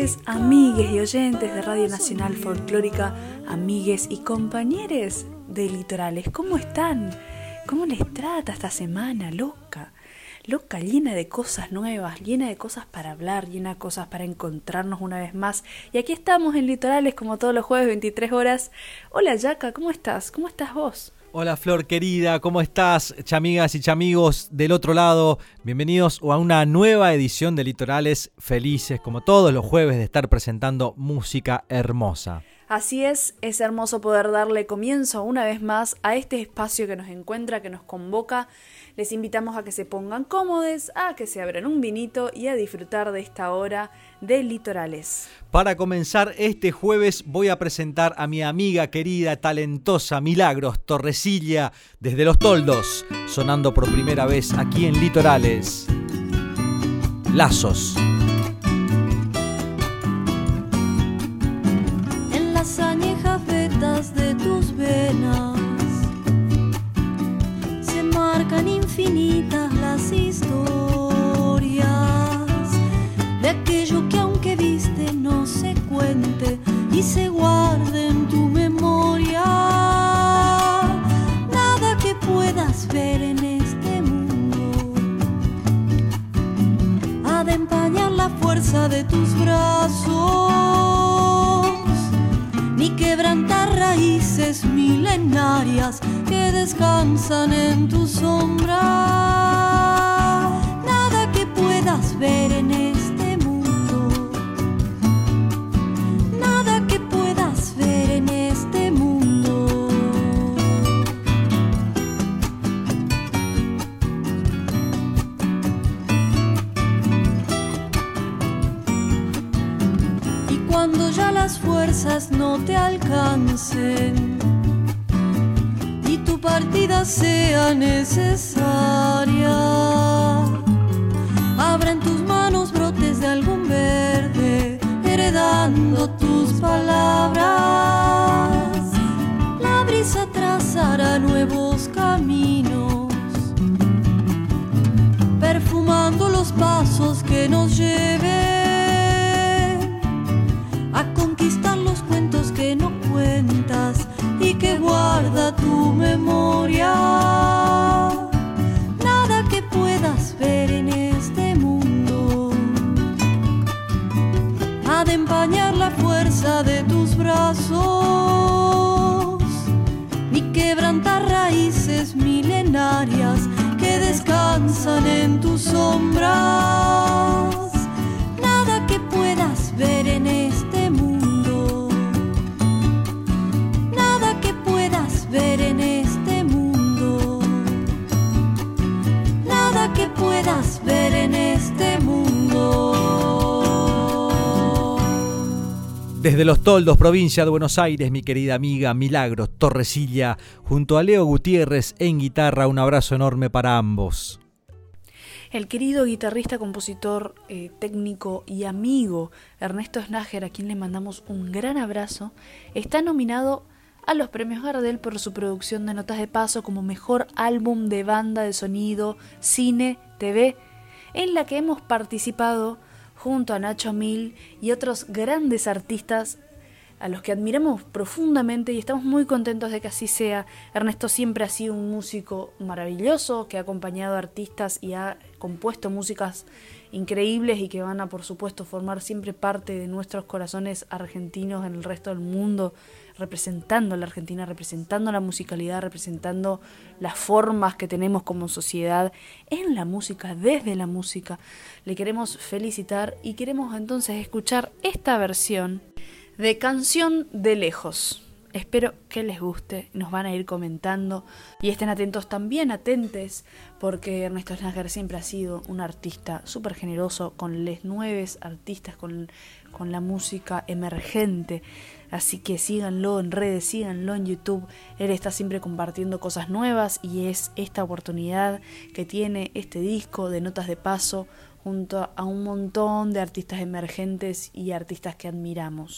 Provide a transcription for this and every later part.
Noches, amigues y oyentes de Radio Nacional Folclórica, amigues y compañeros de Litorales. ¿Cómo están? ¿Cómo les trata esta semana loca? Loca, llena de cosas nuevas, llena de cosas para hablar, llena de cosas para encontrarnos una vez más. Y aquí estamos en Litorales como todos los jueves 23 horas. Hola Yaka, ¿cómo estás? ¿Cómo estás vos? Hola Flor querida, ¿cómo estás? Chamigas y chamigos del otro lado, bienvenidos a una nueva edición de Litorales Felices, como todos los jueves de estar presentando música hermosa. Así es, es hermoso poder darle comienzo una vez más a este espacio que nos encuentra, que nos convoca les invitamos a que se pongan cómodos, a que se abran un vinito y a disfrutar de esta hora de litorales. Para comenzar este jueves voy a presentar a mi amiga querida, talentosa Milagros Torresilla desde Los Toldos, sonando por primera vez aquí en Litorales. Lazos. En las finita Desde Los Toldos, provincia de Buenos Aires, mi querida amiga Milagros Torresilla, junto a Leo Gutiérrez en guitarra, un abrazo enorme para ambos. El querido guitarrista, compositor, eh, técnico y amigo Ernesto Snager, a quien le mandamos un gran abrazo, está nominado a los premios Gardel por su producción de notas de paso como mejor álbum de banda de sonido, cine, TV, en la que hemos participado junto a Nacho Mil y otros grandes artistas a los que admiramos profundamente y estamos muy contentos de que así sea. Ernesto siempre ha sido un músico maravilloso que ha acompañado a artistas y ha compuesto músicas increíbles y que van a por supuesto formar siempre parte de nuestros corazones argentinos en el resto del mundo representando a la Argentina, representando la musicalidad, representando las formas que tenemos como sociedad en la música, desde la música. Le queremos felicitar y queremos entonces escuchar esta versión de Canción de Lejos. Espero que les guste, nos van a ir comentando y estén atentos también, atentes, porque Ernesto Snager siempre ha sido un artista súper generoso con les nueves artistas, con, con la música emergente. Así que síganlo en redes, síganlo en YouTube. Él está siempre compartiendo cosas nuevas y es esta oportunidad que tiene este disco de Notas de Paso junto a un montón de artistas emergentes y artistas que admiramos.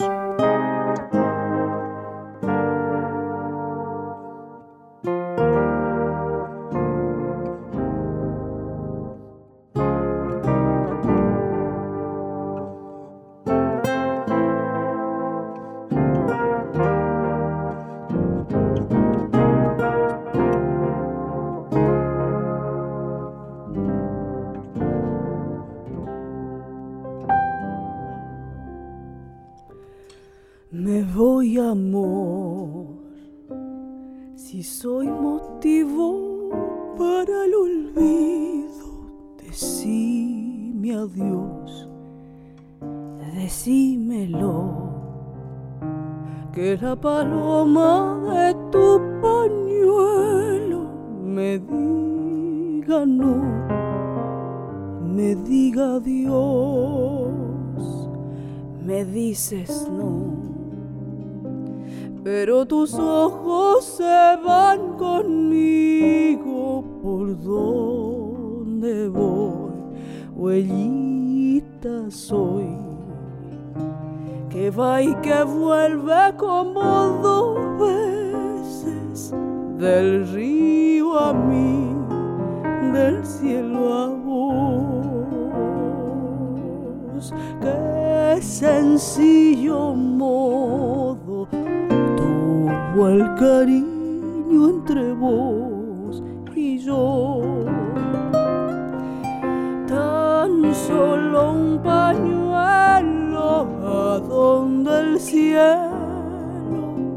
Donde el cielo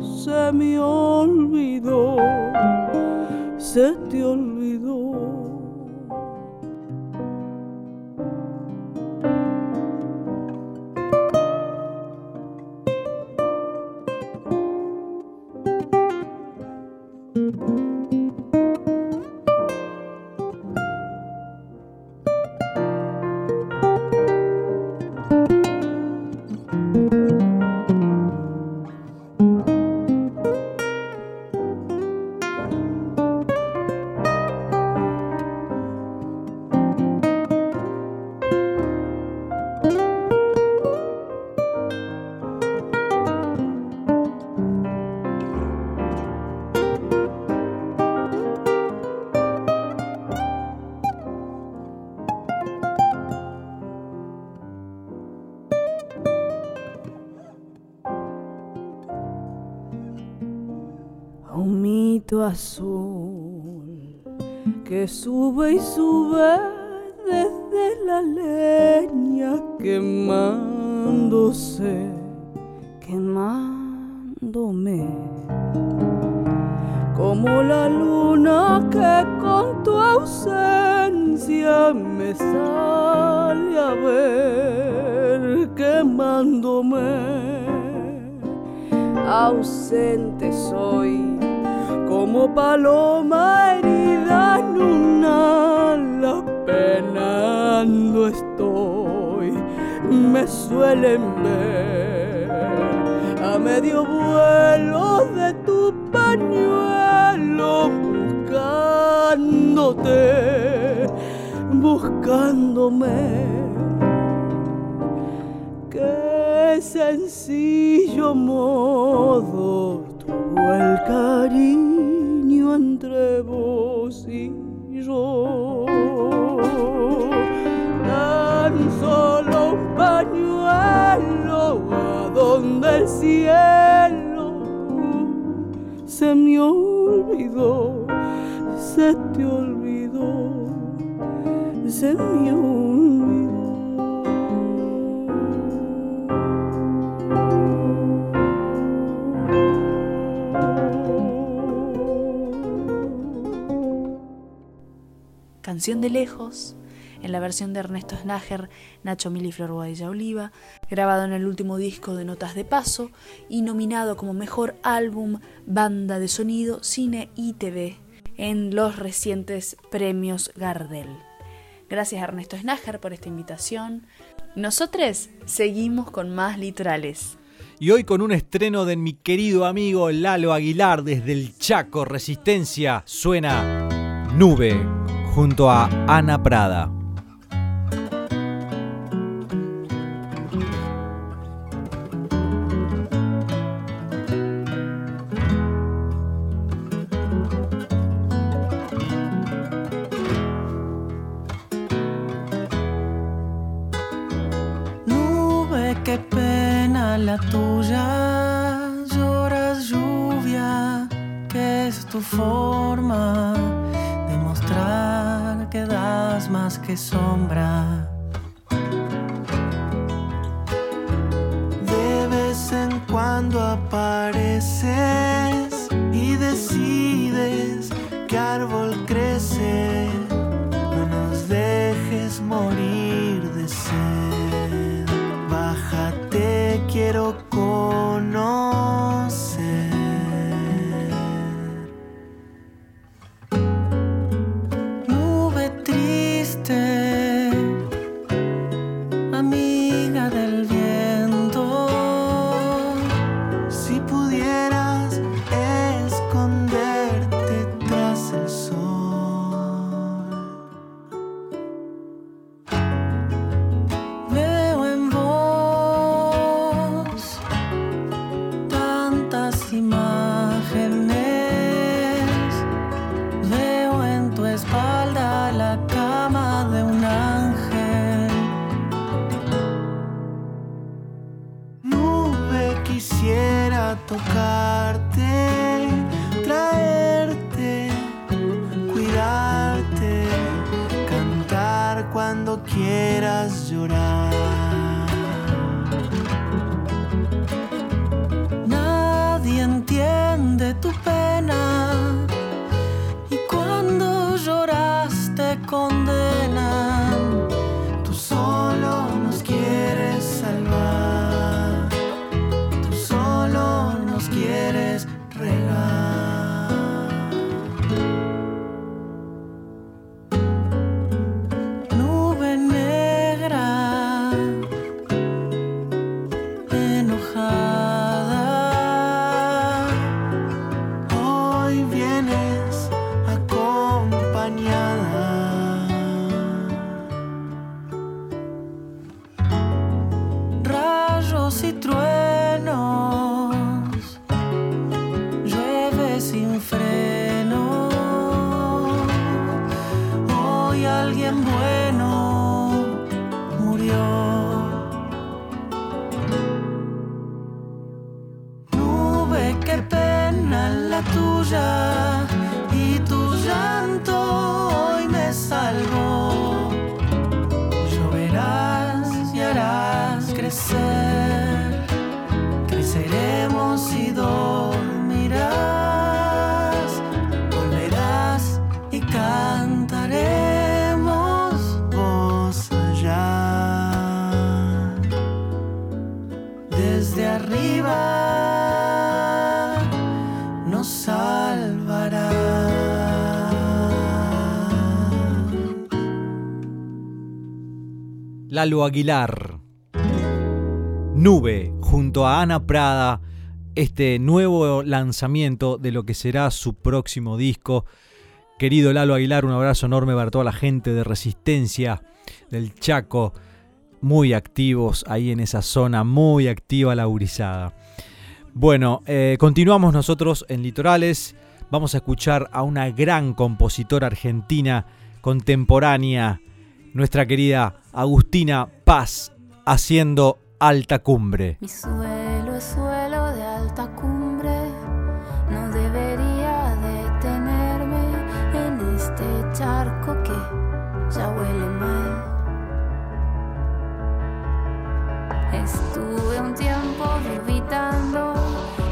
se me olvidó, se te olvidó. Azul que sube y sube desde la leña quemándose, quemándome. Como la luna que con tu ausencia me sale a ver quemándome. Ausente soy como paloma herida en un ala penando estoy. Me suelen ver a medio vuelo de tu pañuelo buscándote buscándome. Qué sencillo modo el cariño cielo se me olvidó, se te olvidó, se me olvidó. Canción de lejos en la versión de Ernesto Snager, Nacho Mili y Flor Guadilla Oliva, grabado en el último disco de Notas de Paso y nominado como mejor álbum, banda de sonido, cine y TV en los recientes premios Gardel. Gracias Ernesto Snager por esta invitación. Nosotros seguimos con más litorales. Y hoy con un estreno de mi querido amigo Lalo Aguilar desde el Chaco Resistencia suena Nube junto a Ana Prada. Tuya, lloras lluvia, que es tu forma de mostrar que das más que sombra. Lalo Aguilar. Nube junto a Ana Prada. Este nuevo lanzamiento de lo que será su próximo disco. Querido Lalo Aguilar, un abrazo enorme para toda la gente de Resistencia del Chaco. Muy activos ahí en esa zona, muy activa la urizada. Bueno, eh, continuamos nosotros en Litorales. Vamos a escuchar a una gran compositora argentina contemporánea, nuestra querida Agustina Paz, haciendo Alta Cumbre. Mi suelo es suelo de alta cumbre, no debería detenerme en este charco que ya huele mal. Estuve un tiempo orbitando,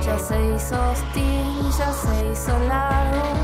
ya se hizo hostil, ya se hizo largo,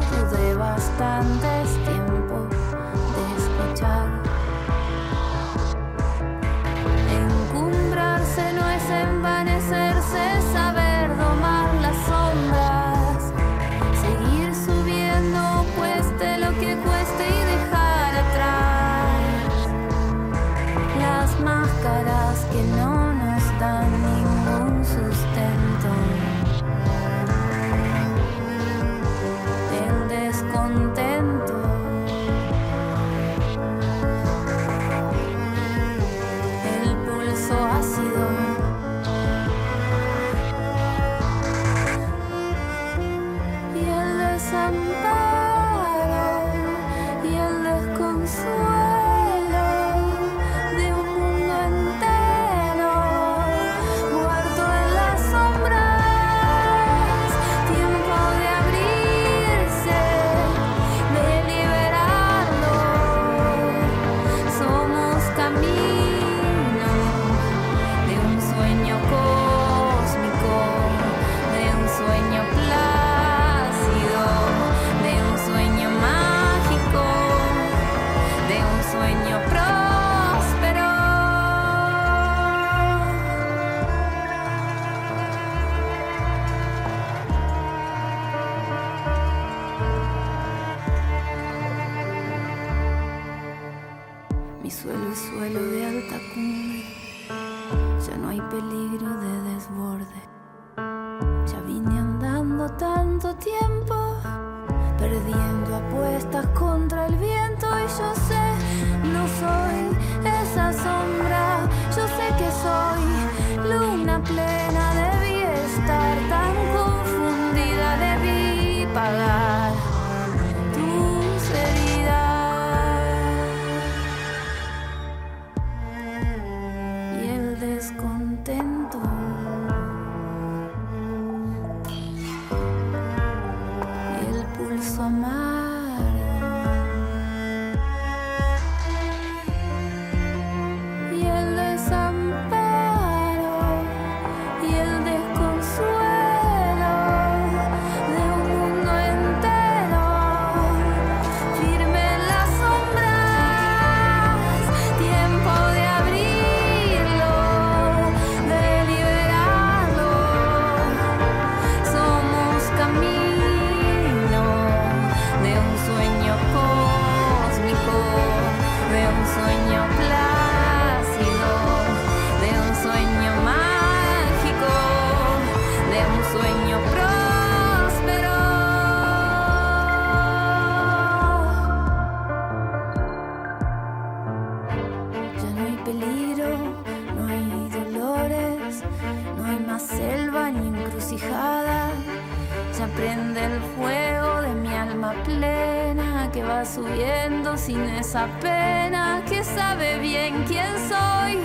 subiendo sin esa pena que sabe bien quién soy.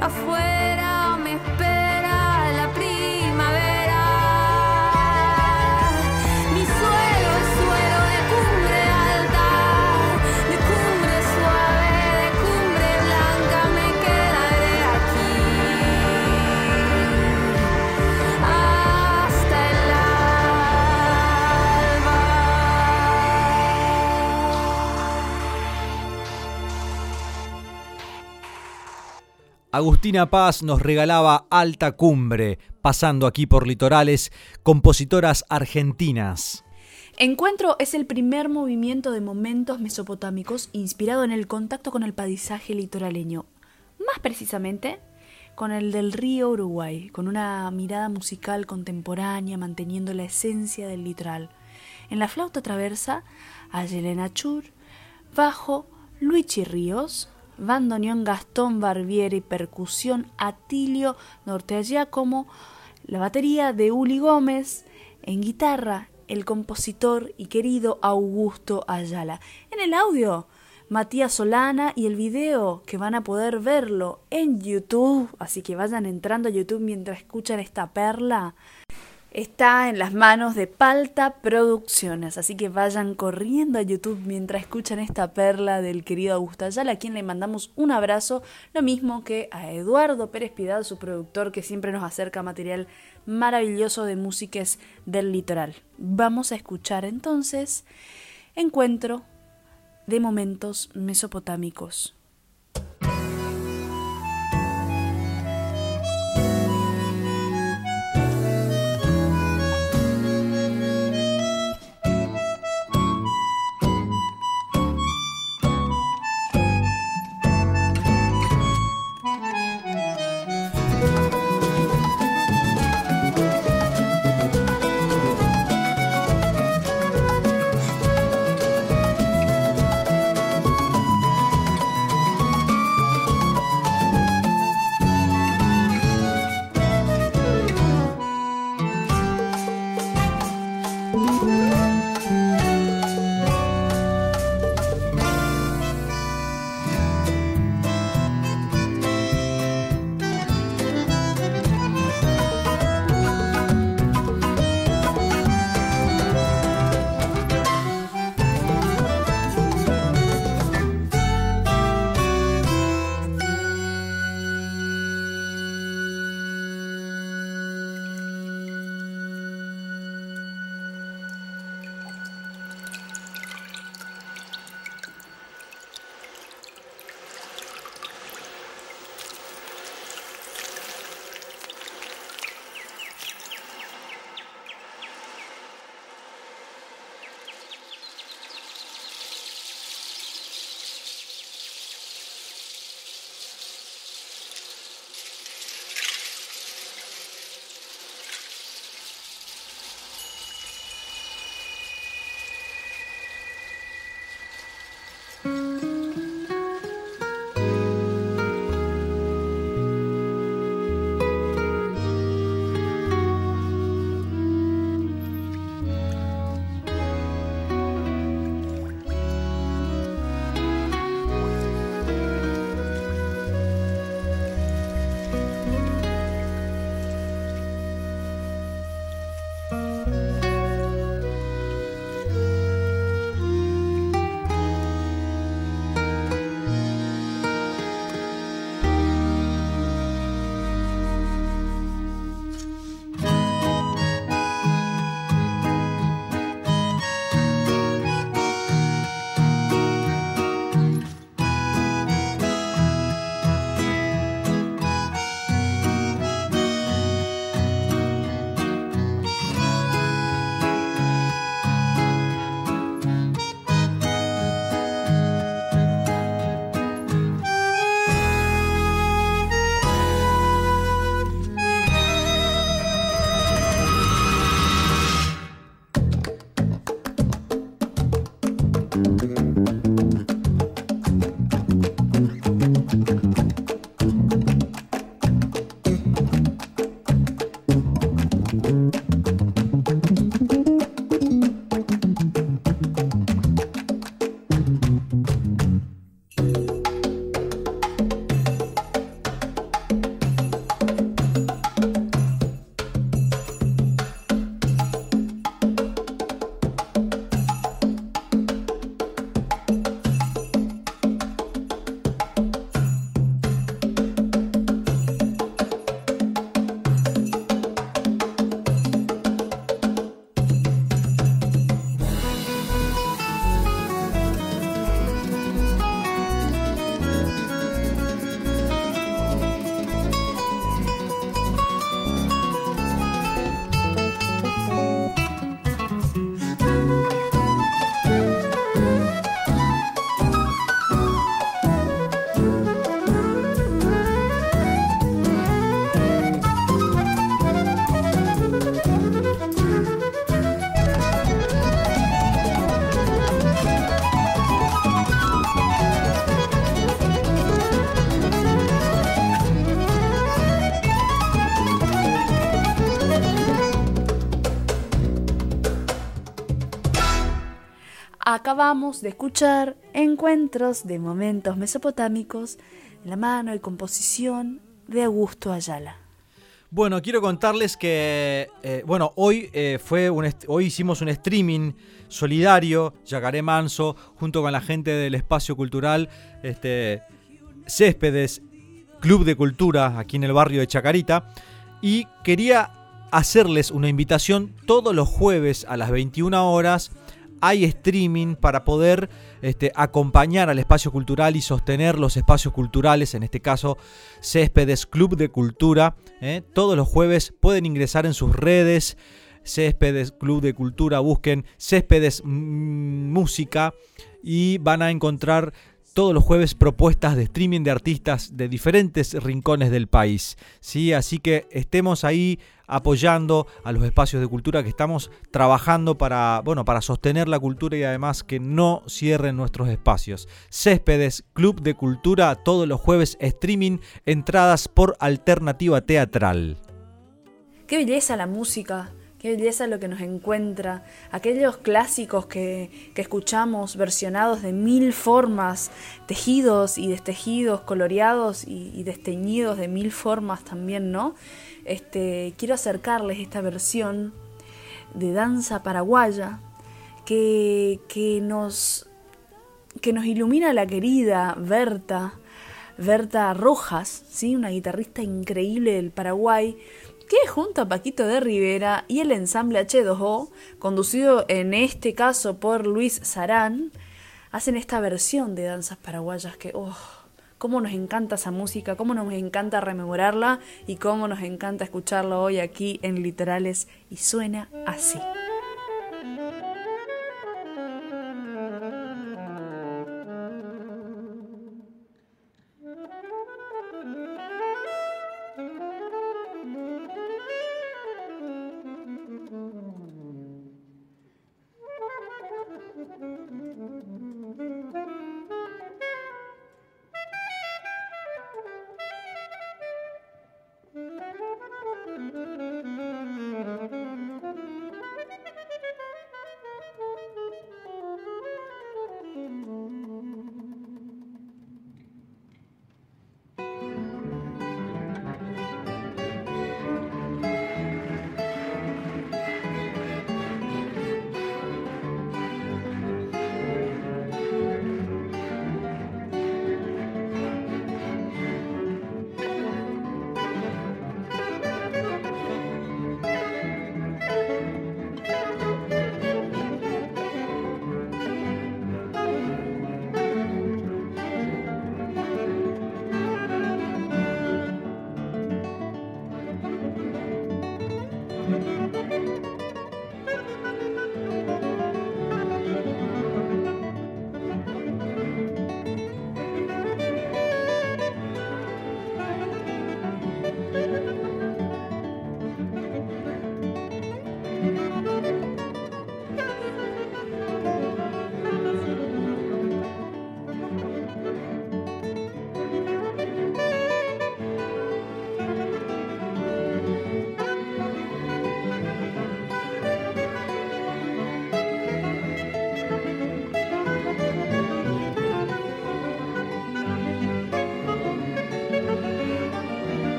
Afuera me espera Agustina Paz nos regalaba Alta Cumbre, pasando aquí por litorales, compositoras argentinas. Encuentro es el primer movimiento de momentos mesopotámicos inspirado en el contacto con el paisaje litoraleño, más precisamente con el del río Uruguay, con una mirada musical contemporánea manteniendo la esencia del litoral. En la flauta traversa a Chur, bajo Luigi Ríos, bandoneón Gastón Barbieri, percusión Atilio Nortegiacomo, la batería de Uli Gómez, en guitarra el compositor y querido Augusto Ayala. En el audio, Matías Solana y el video que van a poder verlo en YouTube, así que vayan entrando a YouTube mientras escuchan esta perla. Está en las manos de Palta Producciones, así que vayan corriendo a YouTube mientras escuchan esta perla del querido Augusto Ayala, a quien le mandamos un abrazo, lo mismo que a Eduardo Pérez Pidal, su productor, que siempre nos acerca material maravilloso de músicas del litoral. Vamos a escuchar entonces Encuentro de Momentos Mesopotámicos. Acabamos de escuchar encuentros de momentos mesopotámicos en la mano y composición de Augusto Ayala. Bueno, quiero contarles que, eh, bueno, hoy, eh, fue un hoy hicimos un streaming solidario, Yacaré Manso, junto con la gente del espacio cultural este, Céspedes, Club de Cultura, aquí en el barrio de Chacarita, y quería hacerles una invitación todos los jueves a las 21 horas hay streaming para poder este, acompañar al espacio cultural y sostener los espacios culturales, en este caso Céspedes Club de Cultura. ¿eh? Todos los jueves pueden ingresar en sus redes. Céspedes Club de Cultura, busquen Céspedes Música y van a encontrar todos los jueves propuestas de streaming de artistas de diferentes rincones del país. ¿sí? Así que estemos ahí apoyando a los espacios de cultura que estamos trabajando para, bueno, para sostener la cultura y además que no cierren nuestros espacios. Céspedes, Club de Cultura, todos los jueves streaming, entradas por alternativa teatral. Qué belleza la música Qué belleza lo que nos encuentra. Aquellos clásicos que, escuchamos versionados de mil formas, tejidos y destejidos, coloreados y, desteñidos de mil formas también, ¿no? Este, quiero acercarles esta versión de danza paraguaya que, que, nos, que nos ilumina la querida Berta, Berta Rojas, ¿sí? una guitarrista increíble del Paraguay que junto a Paquito de Rivera y el ensamble H2O, conducido en este caso por Luis Sarán, hacen esta versión de danzas paraguayas que, oh, cómo nos encanta esa música, cómo nos encanta rememorarla y cómo nos encanta escucharla hoy aquí en Literales y suena así.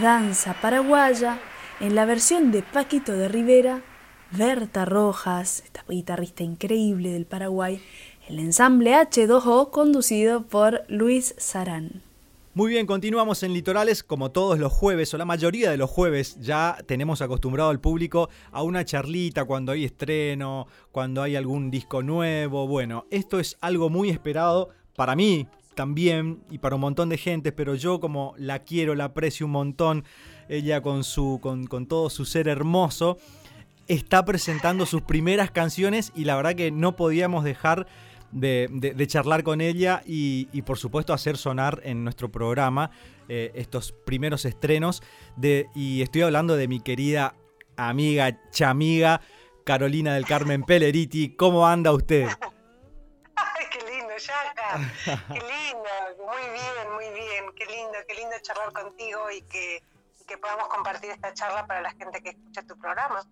Danza Paraguaya, en la versión de Paquito de Rivera, Berta Rojas, esta guitarrista increíble del Paraguay, el ensamble H2O conducido por Luis Sarán. Muy bien, continuamos en Litorales como todos los jueves, o la mayoría de los jueves, ya tenemos acostumbrado al público a una charlita cuando hay estreno, cuando hay algún disco nuevo. Bueno, esto es algo muy esperado para mí también y para un montón de gente, pero yo como la quiero, la aprecio un montón, ella con, su, con, con todo su ser hermoso, está presentando sus primeras canciones y la verdad que no podíamos dejar de, charlar con ella y, por supuesto hacer sonar en nuestro programa eh, estos primeros estrenos. De, y estoy hablando de mi querida amiga, chamiga, Carolina del Carmen Pelleriti. ¿Cómo anda usted? Qué lindo, muy bien, muy bien. Qué lindo, qué lindo charlar contigo y que, y que podamos compartir esta charla para la gente que escucha tu programa.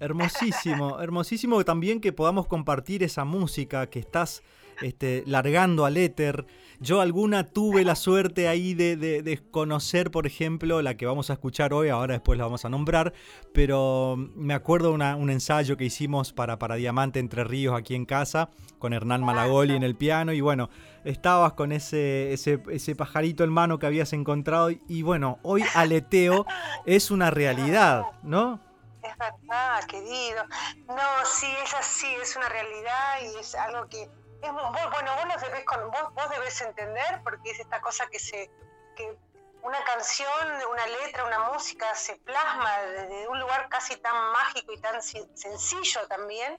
Hermosísimo, hermosísimo también que podamos compartir esa música que estás este, largando al éter. Yo alguna tuve la suerte ahí de, de, conocer, por ejemplo, la que vamos a escuchar hoy, ahora después la vamos a nombrar, pero me acuerdo una, un ensayo que hicimos para, para Diamante Entre Ríos aquí en casa, con Hernán Malagoli en el piano, y bueno, estabas con ese, ese, ese pajarito en mano que habías encontrado, y bueno, hoy aleteo es una realidad, ¿no? Es verdad, querido. No, sí, es así, es una realidad y es algo que es vos, bueno, vos lo debes con, vos, vos debes entender porque es esta cosa que se que una canción, una letra, una música se plasma desde un lugar casi tan mágico y tan sencillo también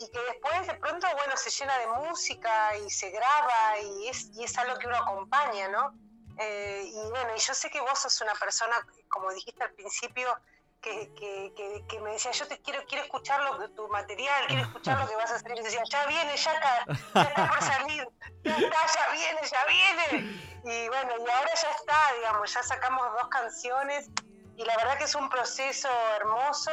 y que después de pronto, bueno, se llena de música y se graba y es, y es algo que uno acompaña, ¿no? Eh, y bueno, y yo sé que vos sos una persona, como dijiste al principio, que, que, que, me decía, yo te quiero, quiero escuchar lo, tu material, quiero escuchar lo que vas a hacer. Y decía, ya viene, ya está, ya está por salir, ya está, ya viene, ya viene. Y bueno, y ahora ya está, digamos, ya sacamos dos canciones y la verdad que es un proceso hermoso.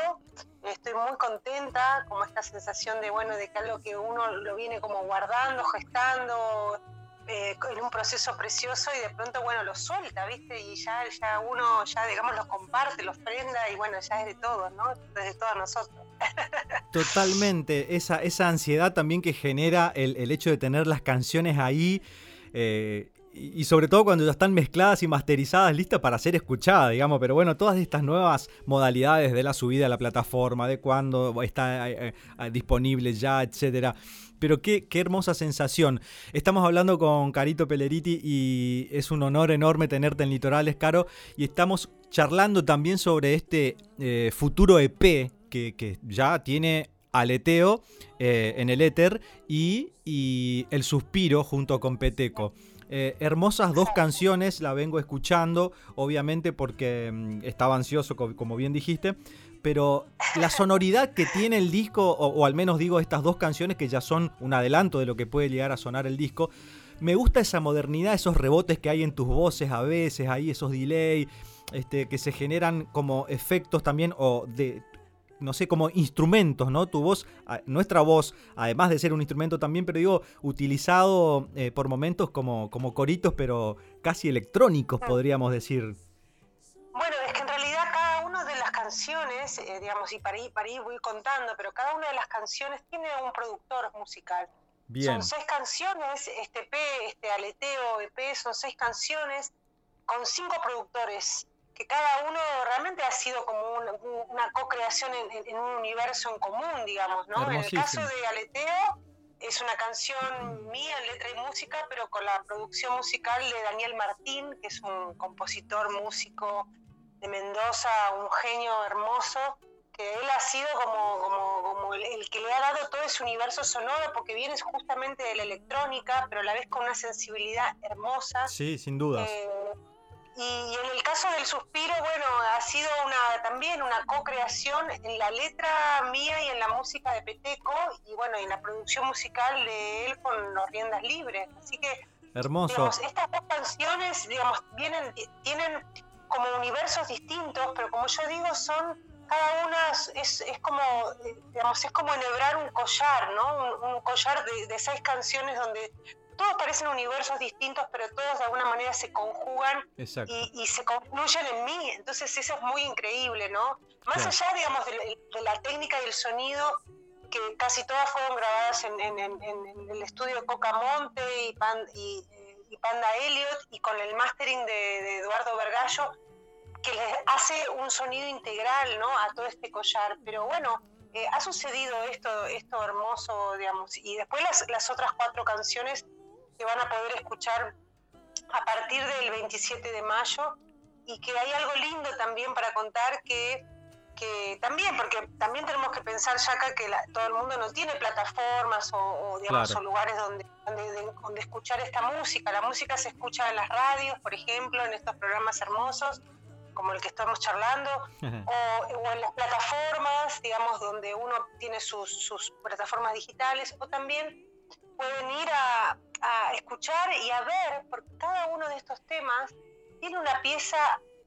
Estoy muy contenta, como esta sensación de, bueno, de que algo que uno lo viene como guardando, gestando, eh, en un proceso precioso y de pronto, bueno, lo suelta, ¿viste? Y ya, ya uno, ya digamos, los comparte, los prenda y bueno, ya es de todos, ¿no? Es de todos nosotros. Totalmente, esa, esa ansiedad también que genera el, el hecho de tener las canciones ahí. Eh, y sobre todo cuando ya están mezcladas y masterizadas, listas para ser escuchadas, digamos. Pero bueno, todas estas nuevas modalidades de la subida a la plataforma, de cuándo está eh, disponible ya, etcétera pero qué, hermosa sensación. Estamos hablando con Carito Peleriti y es un honor enorme tenerte en Litorales, Caro. Y estamos charlando también sobre este eh, futuro EP que, ya tiene Aleteo eh, en el éter y, El Suspiro junto con Peteco. Eh, hermosas dos canciones, la vengo escuchando, obviamente porque mm, estaba ansioso, como bien dijiste, pero la sonoridad que tiene el disco, o, al menos digo estas dos canciones que ya son un adelanto de lo que puede llegar a sonar el disco, me gusta esa modernidad, esos rebotes que hay en tus voces a veces, ahí esos delay, este, que se generan como efectos también, o de, no sé, como instrumentos, ¿no? Tu voz, nuestra voz, además de ser un instrumento también, pero digo, utilizado eh, por momentos como, como coritos, pero casi electrónicos, podríamos decir. Bueno, es que en realidad canciones, eh, digamos, y para ir, para ir voy contando, pero cada una de las canciones tiene un productor musical. Son seis canciones, este EP, este aleteo EP, son seis canciones con cinco productores, que cada uno realmente ha sido como una co-creación en, un universo en común, digamos, ¿no? En el caso de Aleteo, es una canción mía en letra y música, pero con la producción musical de Daniel Martín, que es un compositor, músico, de Mendoza, un genio hermoso, que él ha sido como, como, el, que le ha dado todo ese universo sonoro, porque viene justamente de la electrónica, pero a la vez con una sensibilidad hermosa. Sí, sin duda. Eh, y en el caso del suspiro, bueno, ha sido una también una co-creación en la letra mía y en la música de Peteco, y bueno, en la producción musical de él con los riendas libres. Así que Hermoso. estas dos canciones, digamos, vienen, tienen como universos distintos, pero como yo digo, son cada una es, es como digamos es como enhebrar un collar, ¿no? Un, collar de, seis canciones donde todos parecen universos distintos, pero todos de alguna manera se conjugan y, y se concluyen en mí. Entonces eso es muy increíble, ¿no? Más allá, digamos, de, de la técnica y el sonido, que casi todas fueron grabadas en, en- en- en el estudio Cocamonte y, Pan- y, eh, y Panda Elliot y con el mastering de, de Eduardo Vergallo, que les hace un sonido integral ¿no? a todo este collar. Pero bueno, eh, ha sucedido esto, esto hermoso, digamos, y después las, las otras cuatro canciones que van a poder escuchar a partir del 27 de mayo y que hay algo lindo también para contar que, que también, porque también tenemos que pensar, Yaka, que la- todo el mundo no tiene plataformas o, o, digamos, Claro. o lugares donde, donde, de- donde escuchar esta música. La música se escucha en las radios, por ejemplo, en estos programas hermosos como el que estamos charlando, o, o en las plataformas, digamos, donde uno tiene sus, sus plataformas digitales, o también pueden ir a, a escuchar y a ver, porque cada uno de estos temas tiene una pieza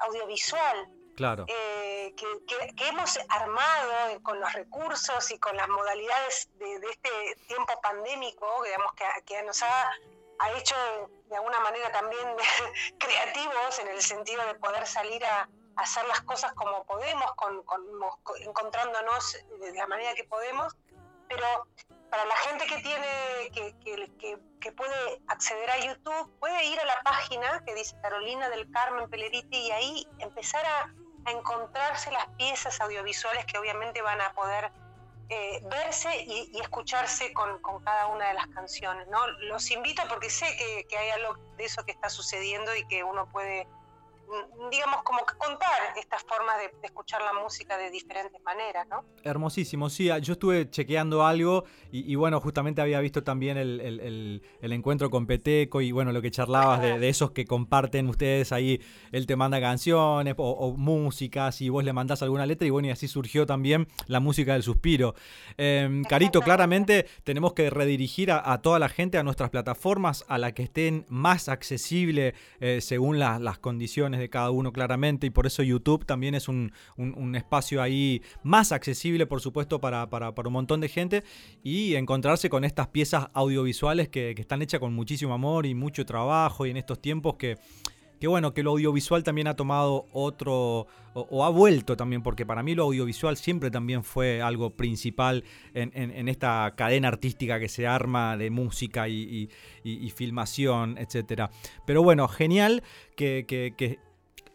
audiovisual Claro. eh, que, que- que hemos armado con los recursos y con las modalidades de, de este tiempo pandémico, digamos, que, que nos ha, ha hecho de alguna manera también creativos en el sentido de poder salir a, hacer las cosas como podemos, con, con- encontrándonos de la manera que podemos, pero para la gente que tiene que, que- puede acceder a YouTube, puede ir a la página que dice Carolina del Carmen Peleriti y ahí empezar a, encontrarse las piezas audiovisuales que obviamente van a poder eh, verse y, escucharse con, con cada una de las canciones. ¿no? Los invito porque sé que, hay algo de eso que está sucediendo y que uno puede, digamos, como que contar estas formas de, escuchar la música de diferentes maneras, ¿no? Hermosísimo, sí, yo estuve chequeando algo y, bueno, justamente había visto también el, encuentro con Peteco y bueno, lo que charlabas de, esos que comparten ustedes ahí, él te manda canciones o, o músicas y vos le mandás alguna letra y bueno, y así surgió también la música del suspiro. Eh, Carito, claramente tenemos que redirigir a, toda la gente a nuestras plataformas, a la que estén más accesible eh, según la- las condiciones de cada uno claramente y por eso YouTube también es un, un- un espacio ahí más accesible por supuesto para, para- para un montón de gente y encontrarse con estas piezas audiovisuales que, que están hechas con muchísimo amor y mucho trabajo y en estos tiempos que, que bueno, que lo audiovisual también ha tomado otro, o, o ha vuelto también, porque para mí lo audiovisual siempre también fue algo principal en, en- en esta cadena artística que se arma de música y, y- y- y filmación, etc. Pero bueno, genial que, que- que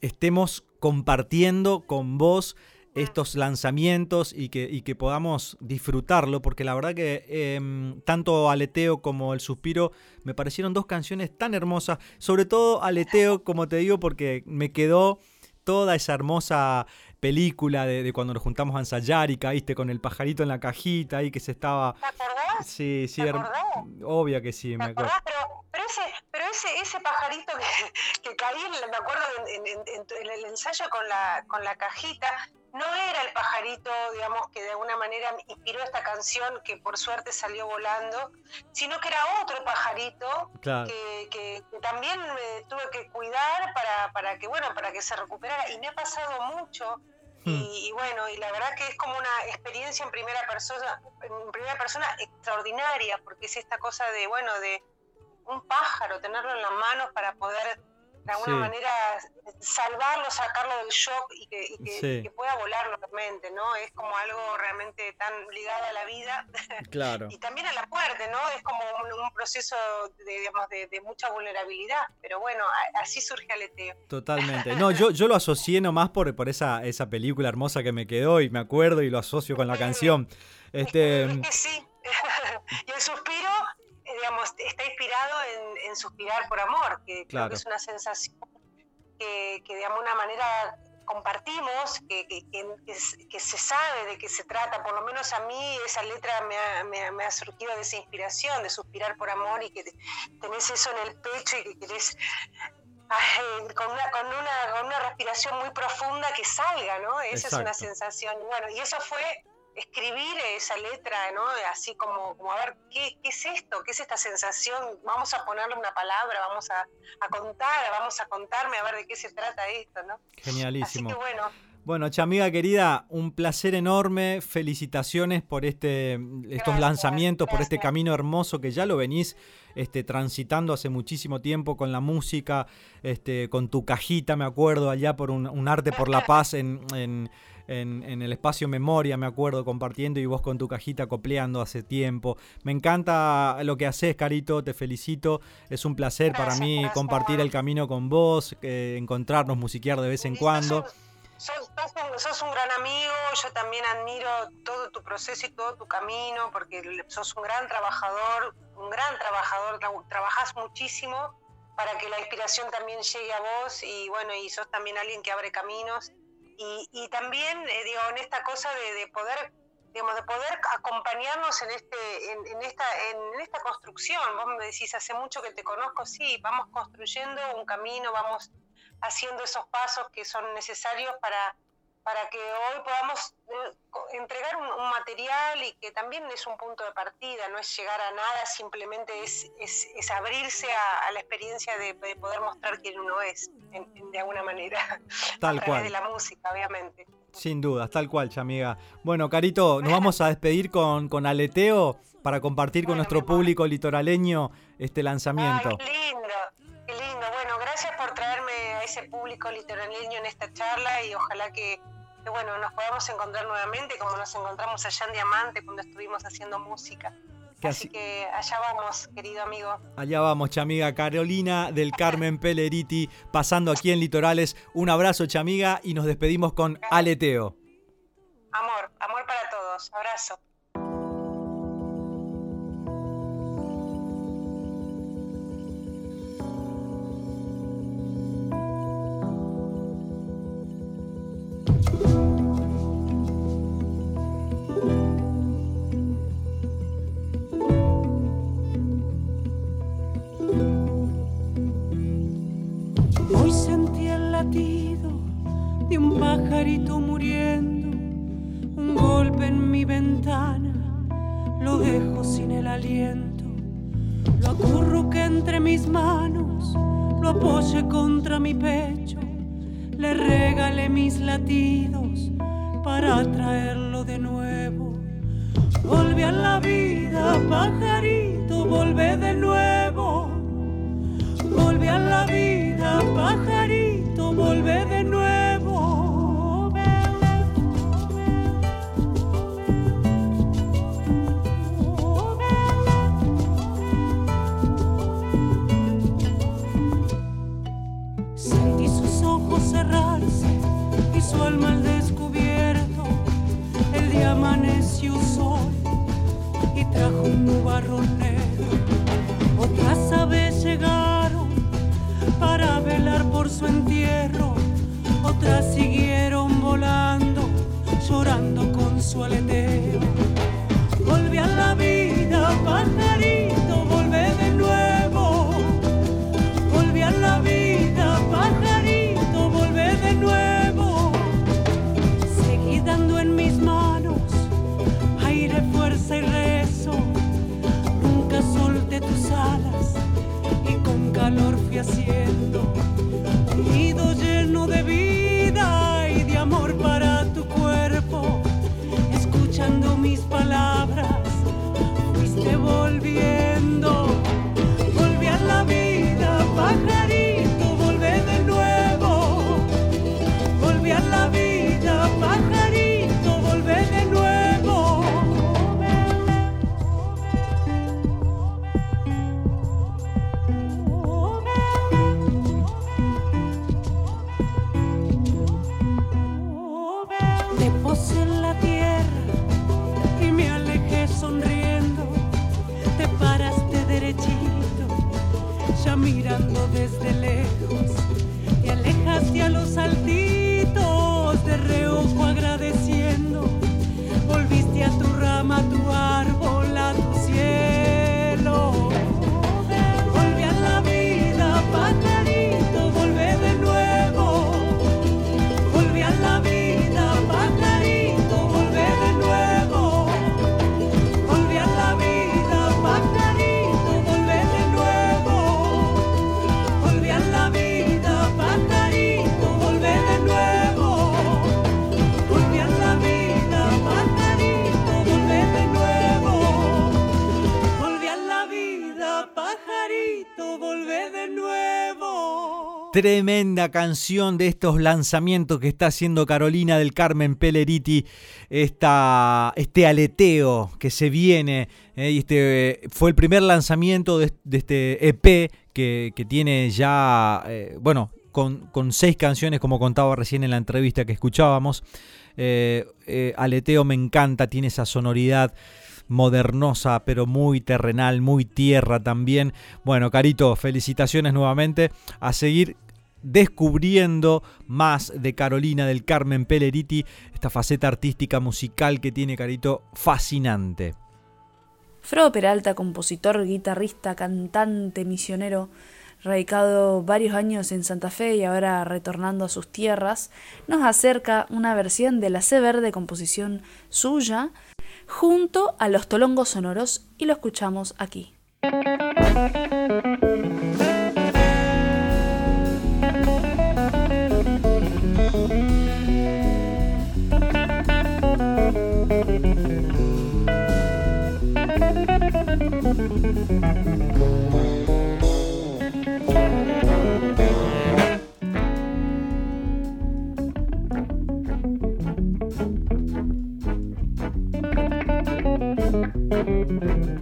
estemos compartiendo con vos estos lanzamientos y que, y que podamos disfrutarlo, porque la verdad que em, tanto Aleteo como El Suspiro me parecieron dos canciones tan hermosas, sobre todo Aleteo, como te digo, porque me quedó toda esa hermosa película de, de cuando nos juntamos a ensayar y caíste con el pajarito en la cajita ahí que se estaba... ¿Te acordás? Sí, sí, ¿Te acordás? obvio que sí, ¿Te me acuerdo. acordás? Pero, pero ese, pero ese, ese pajarito que, que caí, en- me acuerdo en, en- en- en el ensayo con la, con la cajita, no era el pajarito, digamos, que de alguna manera inspiró esta canción que por suerte salió volando, sino que era otro pajarito Claro. que, que- que también me tuve que cuidar para, para que, bueno, para que se recuperara. Y me ha pasado mucho. Hmm. Y, y bueno, y la verdad que es como una experiencia en primera persona, en primera persona extraordinaria, porque es esta cosa de, bueno, de un pájaro, tenerlo en las manos para poder de alguna Sí. manera salvarlo, sacarlo del shock y que, y que- Sí. y que pueda volar nuevamente, ¿no? Es como algo realmente tan ligado a la vida Claro. y también a la muerte, ¿no? Es como un, un proceso de, digamos, de, de mucha vulnerabilidad, pero bueno, a- así surge Aleteo. Totalmente. No, yo, yo lo asocié nomás por, por esa, esa película hermosa que me quedó y me acuerdo y lo asocio con la canción. Este, Es que sí, y el suspiro, digamos, está inspirado en, en suspirar por amor, que creo Claro. que es una sensación que, que de alguna manera compartimos, que, que, se sabe de qué se trata, por lo menos a mí esa letra me ha, me ha- me ha surgido de esa inspiración, de suspirar por amor y que te- tenés eso en el pecho y que querés ay, con, una, con, una, con una respiración muy profunda que salga, ¿no? Esa es una sensación. Bueno, y eso fue escribir esa letra, ¿no? Así como, como a ver, ¿qué, ¿qué es esto? ¿Qué es esta sensación? Vamos a ponerle una palabra, vamos a, a contar, vamos a contarme a ver de qué se trata esto, ¿no? Así genialísimo. que bueno, Bueno, chamiga querida, un placer enorme. Felicitaciones por este, estos lanzamientos, por este camino hermoso que ya lo venís este, transitando hace muchísimo tiempo con la música, este, con tu cajita, me acuerdo, allá por un, arte por la paz en, en, en, el espacio memoria, me acuerdo, compartiendo y vos con tu cajita copleando hace tiempo. Me encanta lo que haces, Carito, te felicito. Es un placer para mí compartir el camino con vos, eh, encontrarnos, musiquear de vez en cuando sos, un gran amigo, yo también admiro todo tu proceso y todo tu camino, porque sos un gran trabajador, un gran trabajador, trabajas muchísimo para que la inspiración también llegue a vos y bueno, y sos también alguien que abre caminos. Y, también, eh, digo, en esta cosa de, poder digamos, de poder acompañarnos en este, en, esta, en esta construcción. Vos me decís, hace mucho que te conozco, sí, vamos construyendo un camino, vamos haciendo esos pasos que son necesarios para, para que hoy podamos eh, entregar un, material y que también es un punto de partida, no es llegar a nada, simplemente es, es, abrirse a, la experiencia de, poder mostrar quién uno es, de alguna manera, tal a través cual. de la música, obviamente. Sin dudas, tal cual, chamiga. Bueno, Carito, nos vamos a despedir con, con Aleteo para compartir con nuestro público litoraleño este lanzamiento. qué lindo, qué lindo. Bueno, gracias por traerme a ese público litoraleño en esta charla y ojalá que, bueno, nos podamos encontrar nuevamente como nos encontramos allá en Diamante cuando estuvimos haciendo música. Así, que allá vamos, querido amigo. Allá vamos, chamiga Carolina del Carmen Peleriti, pasando aquí en Litorales. Un abrazo, chamiga, y nos despedimos con Aleteo. Amor, amor para todos. Abrazo. De un pajarito muriendo, un golpe en mi ventana, lo dejo sin el aliento, lo acurro que entre mis manos, lo apoye contra mi pecho, le regale mis latidos para traerlo de nuevo. Volve a la vida, pajarito, volve de nuevo. Volve a la vida, pajarito, volve de nuevo. Sentí sus ojos cerrarse y su alma al descubierto. El día amaneció sol y trajo un nubarrón Siguieron volando, llorando con su aleteo. Tremenda canción de estos lanzamientos que está haciendo Carolina del Carmen Pelleriti, esta, este aleteo que se viene. eh, este fue el primer lanzamiento de, este EP que, tiene ya, eh, bueno, con, con seis canciones, como contaba recién en la entrevista que escuchábamos. Eh, eh, aleteo me encanta, tiene esa sonoridad modernosa, pero muy terrenal, muy tierra también. Bueno, Carito, felicitaciones nuevamente. A seguir descubriendo más de Carolina del Carmen Pelleriti, esta faceta artística musical que tiene Carito fascinante. Frodo Peralta, compositor, guitarrista, cantante, misionero, radicado varios años en Santa Fe y ahora retornando a sus tierras, nos acerca una versión de la C Verde composición suya junto a los tolongos sonoros y lo escuchamos aquí. Música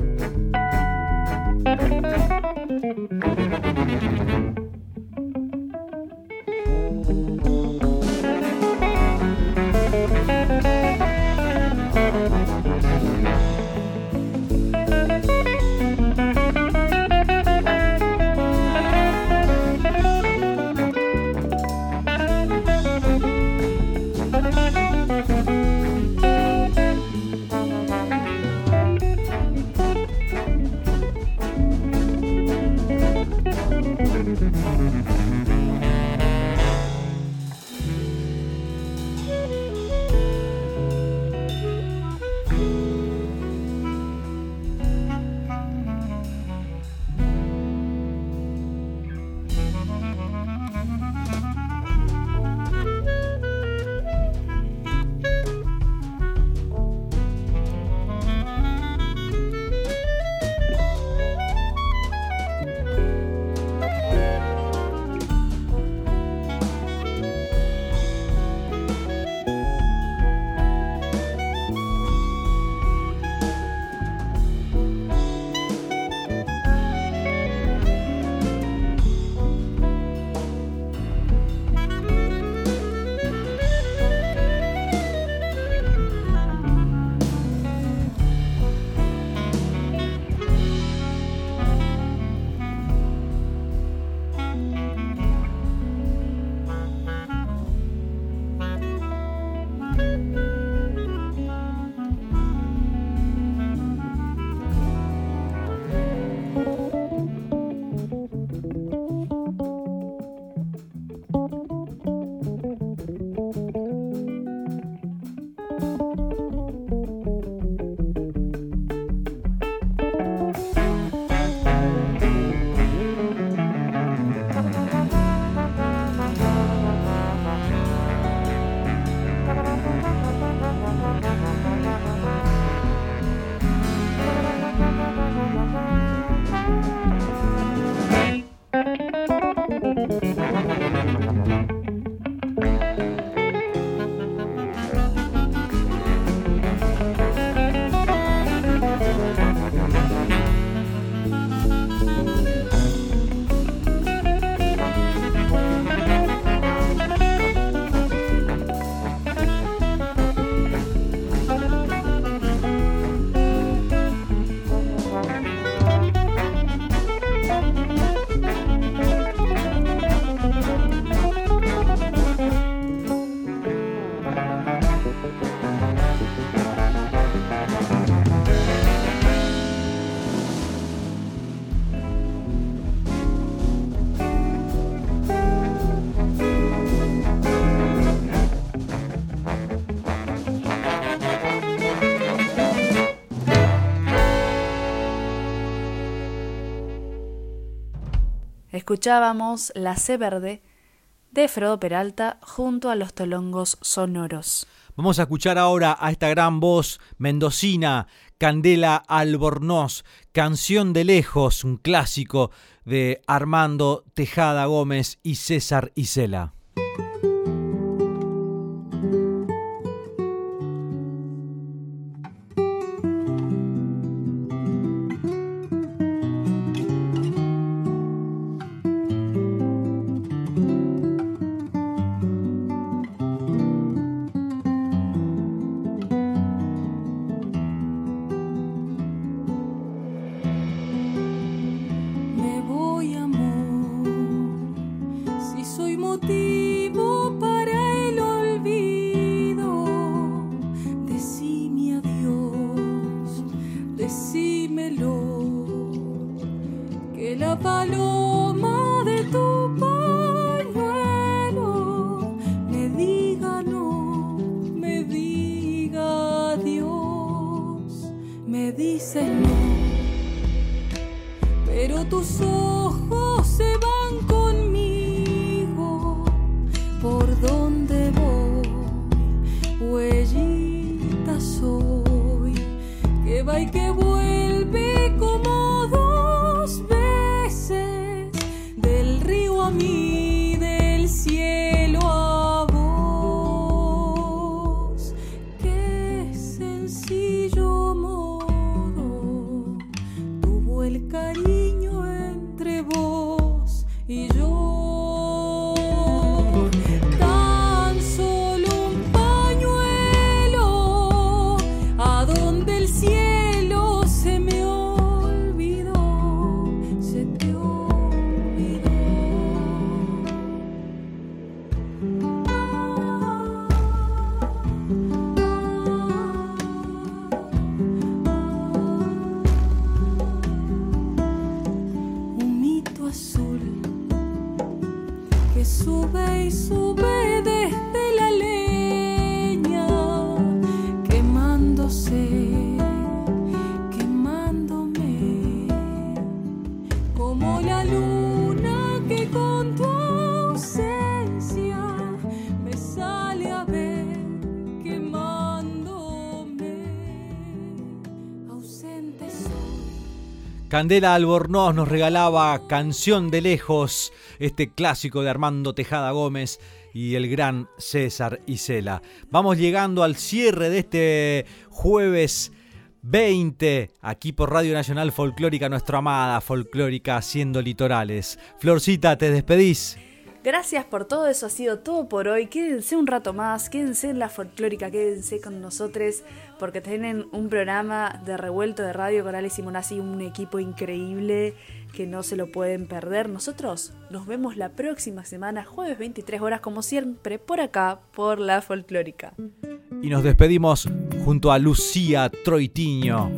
Escuchábamos La C Verde de Frodo Peralta junto a los Tolongos Sonoros. Vamos a escuchar ahora a esta gran voz mendocina, Candela Albornoz, Canción de Lejos, un clásico de Armando Tejada Gómez y César Isela. Candela Albornoz nos regalaba Canción de Lejos, este clásico de Armando Tejada Gómez y el gran César Isela. Vamos llegando al cierre de este jueves 20, aquí por Radio Nacional Folclórica, nuestra amada folclórica haciendo litorales. Florcita, te despedís. Gracias por todo, eso ha sido todo por hoy. Quédense un rato más, quédense en la folclórica, quédense con nosotros, porque tienen un programa de revuelto de radio con Alex Simonazzi, un equipo increíble que no se lo pueden perder. Nosotros nos vemos la próxima semana, jueves 23 horas, como siempre, por acá, por la folclórica. Y nos despedimos junto a Lucía Troitiño.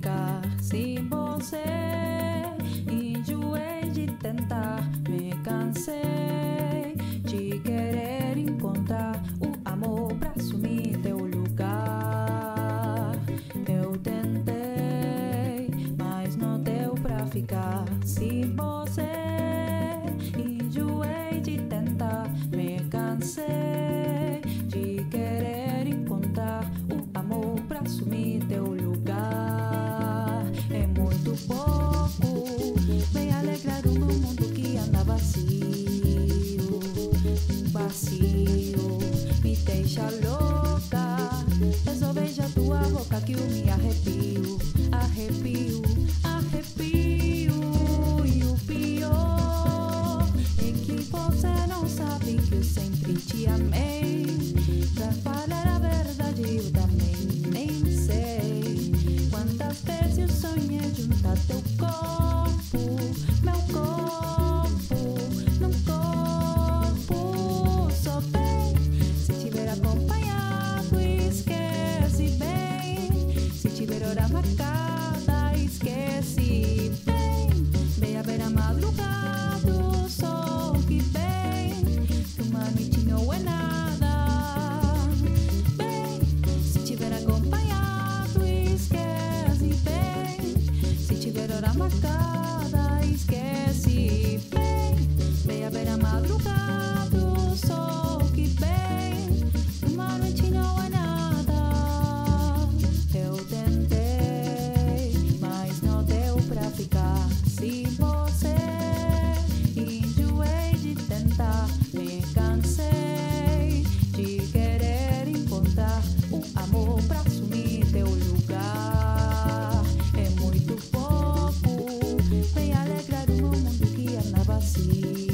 ficar sem você. Enjoei de tentar, me cansei de querer encontrar o amor pra assumir teu lugar. Eu tentei, mas não deu pra ficar sem você. arrepio, me arrepio, arrepio. Así.